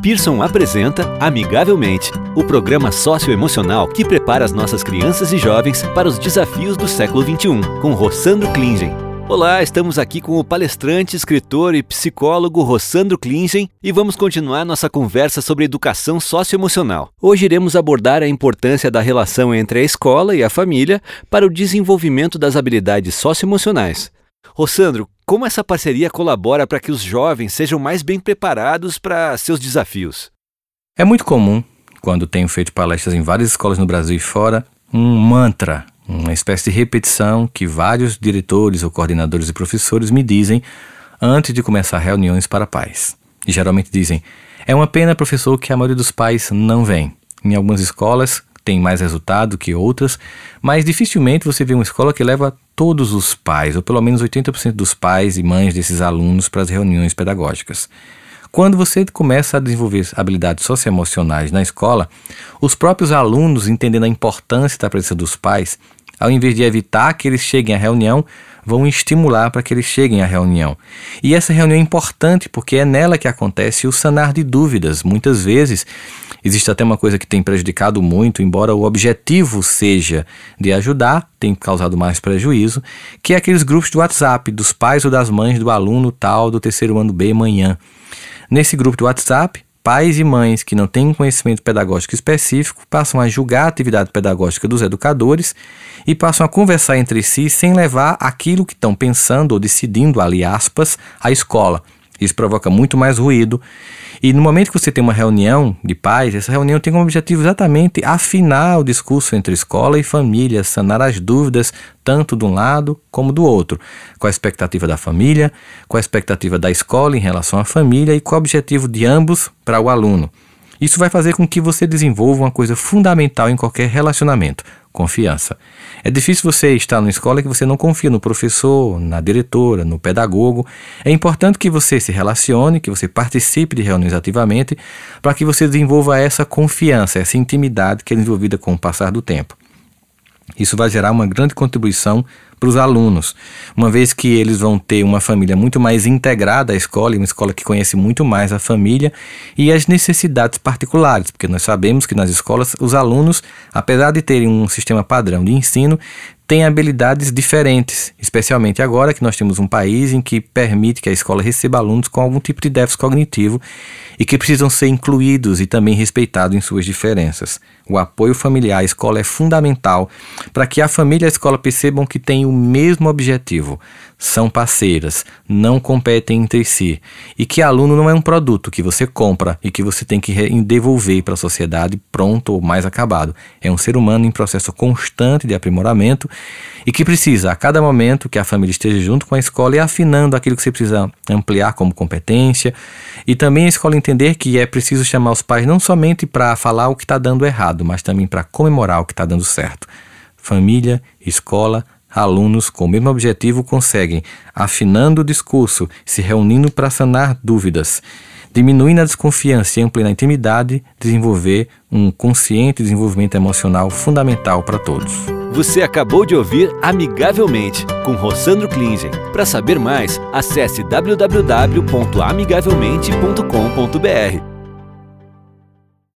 Pearson apresenta Amigavelmente, o programa socioemocional que prepara as nossas crianças e jovens para os desafios do século XXI, com Rossandro Klingen. Olá, estamos aqui com o palestrante, escritor e psicólogo Rossandro Klingen e vamos continuar nossa conversa sobre educação socioemocional. Hoje iremos abordar a importância da relação entre a escola e a família para o desenvolvimento das habilidades socioemocionais. Rossandro, como essa parceria colabora para que os jovens sejam mais bem preparados para seus desafios? É muito comum, quando tenho feito palestras em várias escolas no Brasil e fora, um mantra, uma espécie de repetição que vários diretores ou coordenadores e professores me dizem antes de começar reuniões para pais. E geralmente dizem: é uma pena, professor, que a maioria dos pais não vem. Em algumas escolas, tem mais resultado que outras, mas dificilmente você vê uma escola que leva todos os pais, ou pelo menos 80% dos pais e mães desses alunos para as reuniões pedagógicas. Quando você começa a desenvolver habilidades socioemocionais na escola, os próprios alunos, entendendo a importância da presença dos pais, ao invés de evitar que eles cheguem à reunião, vão estimular para que eles cheguem à reunião. E essa reunião é importante porque é nela que acontece o sanar de dúvidas. Muitas vezes existe até uma coisa que tem prejudicado muito, embora o objetivo seja de ajudar, tem causado mais prejuízo, que é aqueles grupos de WhatsApp dos pais ou das mães do aluno tal do terceiro ano B manhã. Nesse grupo de WhatsApp, pais e mães que não têm conhecimento pedagógico específico passam a julgar a atividade pedagógica dos educadores e passam a conversar entre si sem levar aquilo que estão pensando ou decidindo, ali aspas, à escola. Isso provoca muito mais ruído e no momento que você tem uma reunião de pais, essa reunião tem como objetivo exatamente afinar o discurso entre escola e família, sanar as dúvidas tanto de um lado como do outro, com a expectativa da família, com a expectativa da escola em relação à família e com o objetivo de ambos para o aluno. Isso vai fazer com que você desenvolva uma coisa fundamental em qualquer relacionamento: confiança. É difícil você estar numa escola que você não confia no professor, na diretora, no pedagogo. É importante que você se relacione, que você participe de reuniões ativamente, para que você desenvolva essa confiança, essa intimidade que é desenvolvida com o passar do tempo. Isso vai gerar uma grande contribuição para os alunos, uma vez que eles vão ter uma família muito mais integrada à escola, uma escola que conhece muito mais a família e as necessidades particulares, porque nós sabemos que nas escolas os alunos, apesar de terem um sistema padrão de ensino, têm habilidades diferentes, especialmente agora que nós temos um país em que permite que a escola receba alunos com algum tipo de déficit cognitivo e que precisam ser incluídos e também respeitados em suas diferenças. O apoio familiar à escola é fundamental para que a família e a escola percebam que têm o mesmo objetivo, são parceiras, não competem entre si e que aluno não é um produto que você compra e que você tem que devolver para a sociedade pronto ou mais acabado. É um ser humano em processo constante de aprimoramento e que precisa, a cada momento, que a família esteja junto com a escola e afinando aquilo que você precisa ampliar como competência e também a escola entender que é preciso chamar os pais não somente para falar o que está dando errado, mas também para comemorar o que está dando certo. Família, escola, alunos com o mesmo objetivo conseguem, afinando o discurso, se reunindo para sanar dúvidas, diminuindo a desconfiança e ampliando a intimidade, desenvolver um consciente desenvolvimento emocional fundamental para todos. Você acabou de ouvir Amigavelmente, com Rossandro Klingen. Para saber mais, acesse www.amigavelmente.com.br.